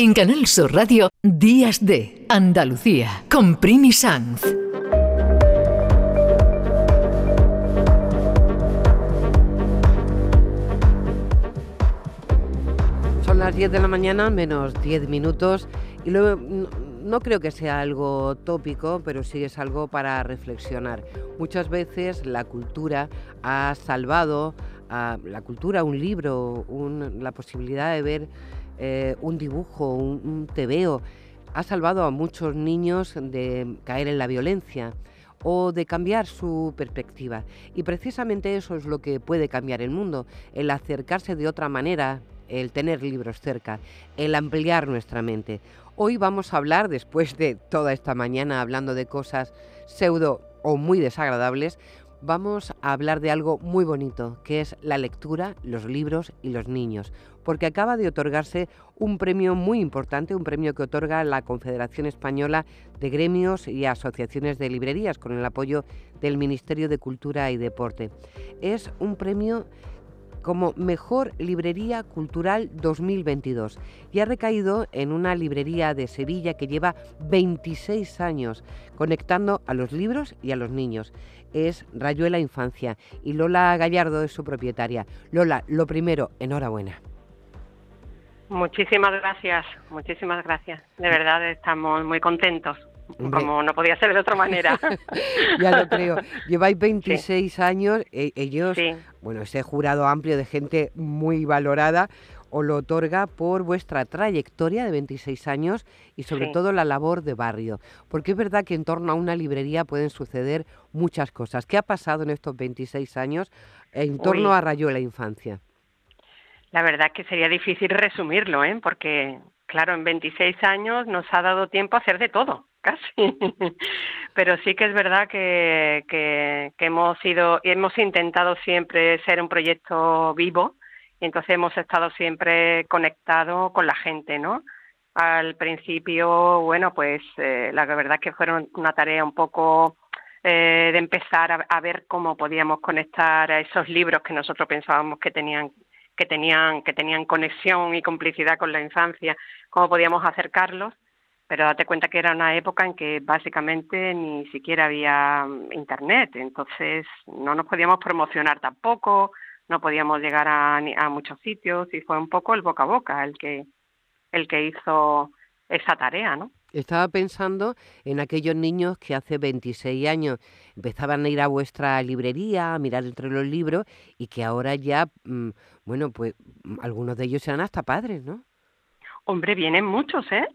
En Canal Sur Radio, Días de Andalucía, con Primi Sanz. Son las 10 de la mañana, menos 10 minutos, y luego no, no creo que sea algo tópico, pero sí es algo para reflexionar. Muchas veces la cultura ha salvado, a la cultura, un libro, la posibilidad de ver eh, un dibujo, un, un tebeo, ha salvado a muchos niños de caer en la violencia o de cambiar su perspectiva. Y precisamente eso es lo que puede cambiar el mundo, el acercarse de otra manera, el tener libros cerca, el ampliar nuestra mente. Hoy vamos a hablar, después de toda esta mañana hablando de cosas pseudo o muy desagradables, vamos a hablar de algo muy bonito, que es la lectura, los libros y los niños, porque acaba de otorgarse un premio muy importante, un premio que otorga la Confederación Española de Gremios y Asociaciones de Librerías, con el apoyo del Ministerio de Cultura y Deporte. Es un premio como Mejor Librería Cultural 2022 y ha recaído en una librería de Sevilla que lleva 26 años conectando a los libros y a los niños. Es Rayuela Infancia y Lola Gallardo es su propietaria. Lola, lo primero, enhorabuena. Muchísimas gracias, muchísimas gracias. De verdad estamos muy contentos. Como no podía ser de otra manera. ya lo creo. Lleváis 26 años, e- ellos, Sí, bueno, ese jurado amplio de gente muy valorada os lo otorga por vuestra trayectoria de 26 años y sobre Sí. todo la labor de barrio. Porque es verdad que en torno a una librería pueden suceder muchas cosas. ¿Qué ha pasado en estos 26 años en torno Uy. a Rayuela Infancia? la verdad es que sería difícil resumirlo, ¿eh? Porque, claro, en 26 años nos ha dado tiempo a hacer de todo, casi. Pero sí que es verdad que, que, que hemos sido, hemos intentado siempre ser un proyecto vivo y entonces hemos estado siempre conectados con la gente, ¿no? Al principio, bueno, pues eh, la verdad es que fueron una tarea un poco eh, de empezar a, a ver cómo podíamos conectar a esos libros que nosotros pensábamos que tenían que tenían que tenían conexión y complicidad con la infancia, cómo podíamos acercarlos, pero date cuenta que era una época en que básicamente ni siquiera había mm, internet, entonces no nos podíamos promocionar tampoco, no podíamos llegar a, a muchos sitios y fue un poco el boca a boca el que el que hizo esa tarea, ¿no? Estaba pensando en aquellos niños que hace 26 años empezaban a ir a vuestra librería, a mirar entre los libros y que ahora ya, mm, bueno, pues mm, algunos de ellos serán hasta padres, ¿no? Hombre, vienen muchos, ¿eh?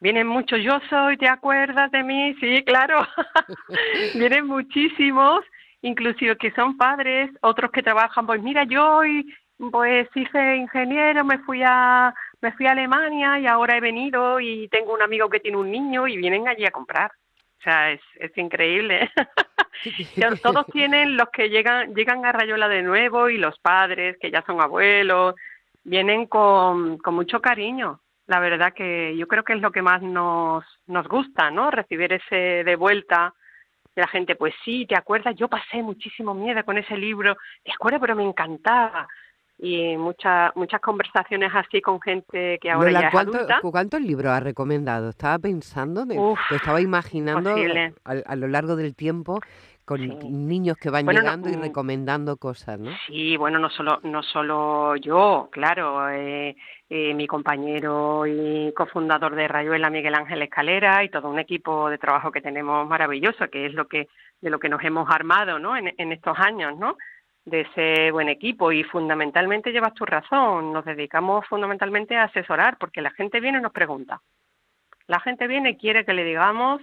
Vienen muchos, yo soy, ¿te acuerdas de mí? Sí, claro. vienen muchísimos, inclusive que son padres, otros que trabajan, pues mira, yo hoy pues hice ingeniero, me fui a me fui a Alemania y ahora he venido y tengo un amigo que tiene un niño y vienen allí a comprar. O sea, es, es increíble. Todos tienen los que llegan llegan a Rayola de nuevo y los padres que ya son abuelos vienen con, con mucho cariño. La verdad que yo creo que es lo que más nos, nos gusta, ¿no? Recibir ese de vuelta de la gente, pues sí, ¿te acuerdas? Yo pasé muchísimo miedo con ese libro, ¿te acuerdas? Pero me encantaba. Y muchas muchas conversaciones así con gente que ahora Lola, ya es ¿cuánto- adulta. ¿cuántos libros has recomendado? Estaba pensando, me, Uf, te estaba imaginando a, a lo largo del tiempo con Sí. niños que van Bueno, no, llegando y mm, recomendando cosas, ¿no? Sí, bueno, no solo, no solo yo, claro, eh, eh, mi compañero y cofundador de Rayuela, Miguel Ángel Escalera, y todo un equipo de trabajo que tenemos maravilloso, que es lo que, de lo que nos hemos armado, ¿no? En, en estos años, ¿no? De ese buen equipo y fundamentalmente llevas tu razón, nos dedicamos fundamentalmente a asesorar, porque la gente viene y nos pregunta. La gente viene y quiere que le digamos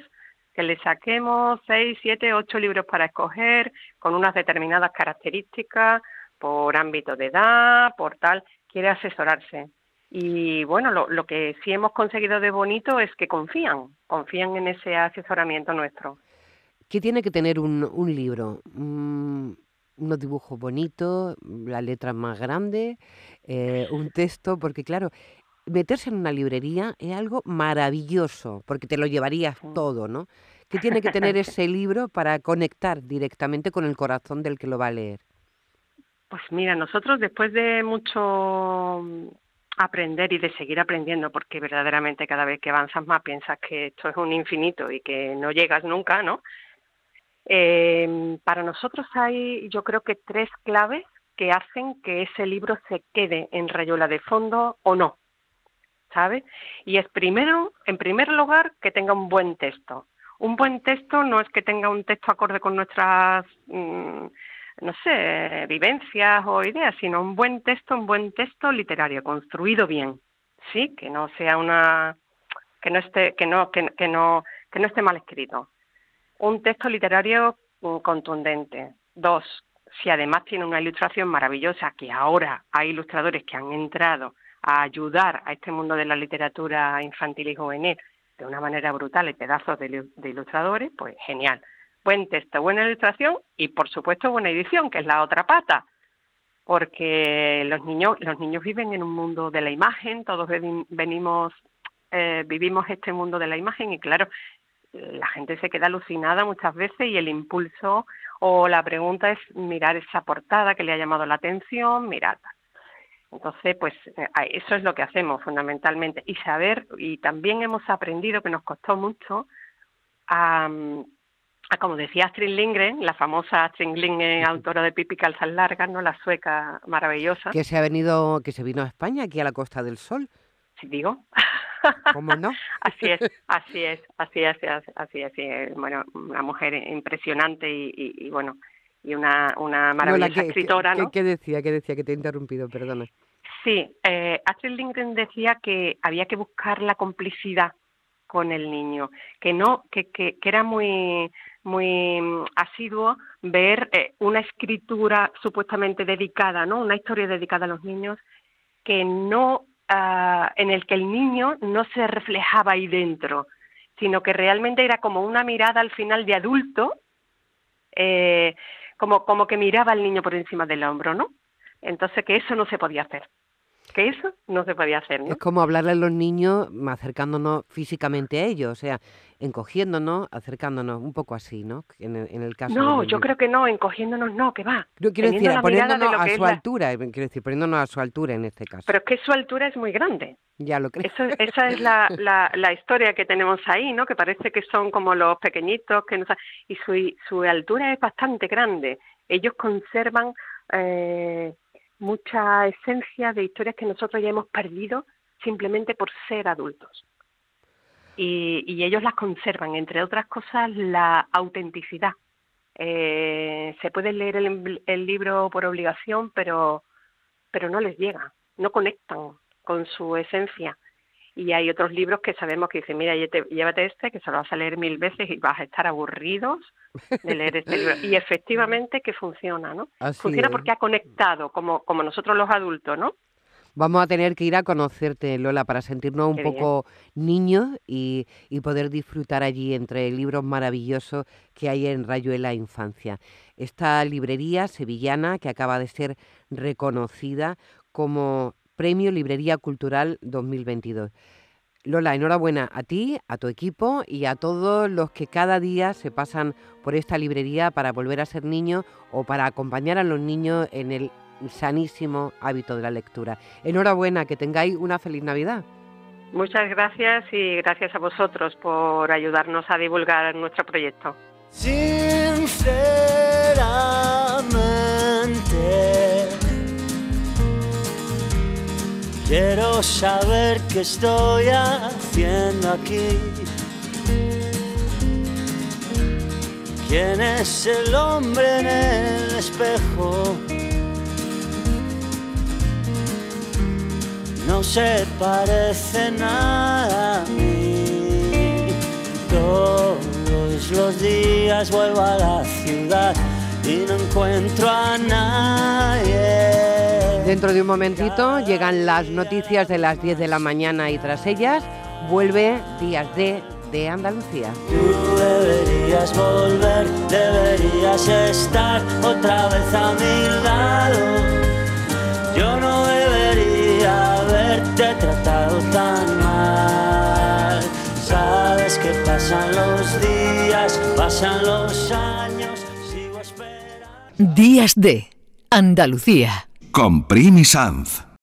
que le saquemos seis, siete, ocho libros para escoger con unas determinadas características por ámbito de edad, por tal, quiere asesorarse. Y bueno, lo, lo que sí hemos conseguido de bonito es que confían, confían en ese asesoramiento nuestro. ¿Qué tiene que tener un, un libro? Mm, unos dibujos bonitos, la letra más grande, eh, un texto, porque claro, meterse en una librería es algo maravilloso, porque te lo llevarías Sí. todo, ¿no? ¿Qué tiene que tener ese libro para conectar directamente con el corazón del que lo va a leer? Pues mira, nosotros después de mucho mm, aprender y de seguir aprendiendo, porque verdaderamente cada vez que avanzas más piensas que esto es un infinito y que no llegas nunca, ¿no? Eh, para nosotros hay, yo creo que tres claves que hacen que ese libro se quede en Rayola de fondo o no, ¿sabe? Y es primero, en primer lugar, que tenga un buen texto. Un buen texto no es que tenga un texto acorde con nuestras, mm, no sé, vivencias o ideas, sino un buen texto, un buen texto literario, construido bien, sí, que no sea una, que no esté, que no, que, que no, que no esté mal escrito. Un texto literario mm, contundente. Dos, si además tiene una ilustración maravillosa, que ahora hay ilustradores que han entrado a ayudar a este mundo de la literatura infantil y juvenil de una manera brutal y pedazos de, ilustradores, pues genial. Buen texto, buena ilustración y por supuesto buena edición, que es la otra pata, porque los niños, los niños viven en un mundo de la imagen, todos venimos, eh, vivimos este mundo de la imagen y claro, la gente se queda alucinada muchas veces y el impulso o la pregunta es mirar esa portada que le ha llamado la atención, mirar. Entonces, pues eh, eso es lo que hacemos fundamentalmente y saber, y también hemos aprendido que nos costó mucho a, como decía Astrid Lindgren, la famosa Astrid Lindgren, autora de Pipi Calzas Largas, ¿no? la sueca maravillosa. Que se ha venido, que se vino a España, aquí a la Costa del Sol. Sí, digo. ¿Cómo no? así es, así es, así es, así es, así Bueno, una mujer impresionante y, bueno, y una, una maravillosa escritora, ¿no? ¿qué, decía? ¿Qué decía? Que te he interrumpido, perdona. Sí, eh, Astrid Lindgren decía que había que buscar la complicidad con el niño, que no, que, que, que era muy muy mm, asiduo ver eh, una escritura supuestamente dedicada, ¿no? Una historia dedicada a los niños que no Ah, en el que el niño no se reflejaba ahí dentro, sino que realmente era como una mirada al final de adulto, eh, como, como que miraba al niño por encima del hombro, ¿no? Entonces que eso no se podía hacer que eso no se podía hacer. ¿no? Es como hablarle a los niños acercándonos físicamente a ellos, o sea, encogiéndonos, acercándonos, un poco así, ¿no? En el, caso No, yo creo que no, encogiéndonos no, que va. Yo quiero decir, poniéndonos a su altura, quiero decir, poniéndonos a su altura en este caso. Pero es que su altura es muy grande. Ya lo creo. esa es la, la, historia que tenemos ahí, ¿no? Que parece que son como los pequeñitos, que no, y su, su altura es bastante grande. Ellos conservan... Eh, mucha esencia de historias que nosotros ya hemos perdido simplemente por ser adultos. Y, ellos las conservan, entre otras cosas, la autenticidad. Eh, se puede leer el, libro por obligación, pero, pero no les llega, no conectan con su esencia. Y hay otros libros que sabemos que dicen, mira, llévate este, que se lo vas a leer mil veces y vas a estar aburridos de leer este libro. Y efectivamente que funciona, ¿no? funciona porque ha conectado, como, como nosotros los adultos, ¿no? Vamos a tener que ir a conocerte, Lola, para sentirnos un poco niños y, y, poder disfrutar allí entre libros maravillosos que hay en Rayuela Infancia. Esta librería sevillana que acaba de ser reconocida como Premio Librería Cultural 2022. Lola, enhorabuena a ti, a tu equipo y a todos los que cada día se pasan por esta librería para volver a ser niños o para acompañar a los niños en el sanísimo hábito de la lectura. Enhorabuena, que tengáis una feliz Navidad. Muchas gracias y gracias a vosotros por ayudarnos a divulgar nuestro proyecto. Quiero saber qué estoy haciendo aquí. ¿Quién es el hombre en el espejo? No se parece nada a mí. Todos los días vuelvo a la ciudad y no encuentro a nadie. Dentro de un momentito llegan las noticias de las 10 de la mañana y tras ellas vuelve Días de de Andalucía. Tú deberías volver, deberías estar otra vez a mi lado. Yo no debería haberte tratado tan mal. Sabes que pasan los días, pasan los años, sigo esperando. Días de Andalucía con Primi Sanz.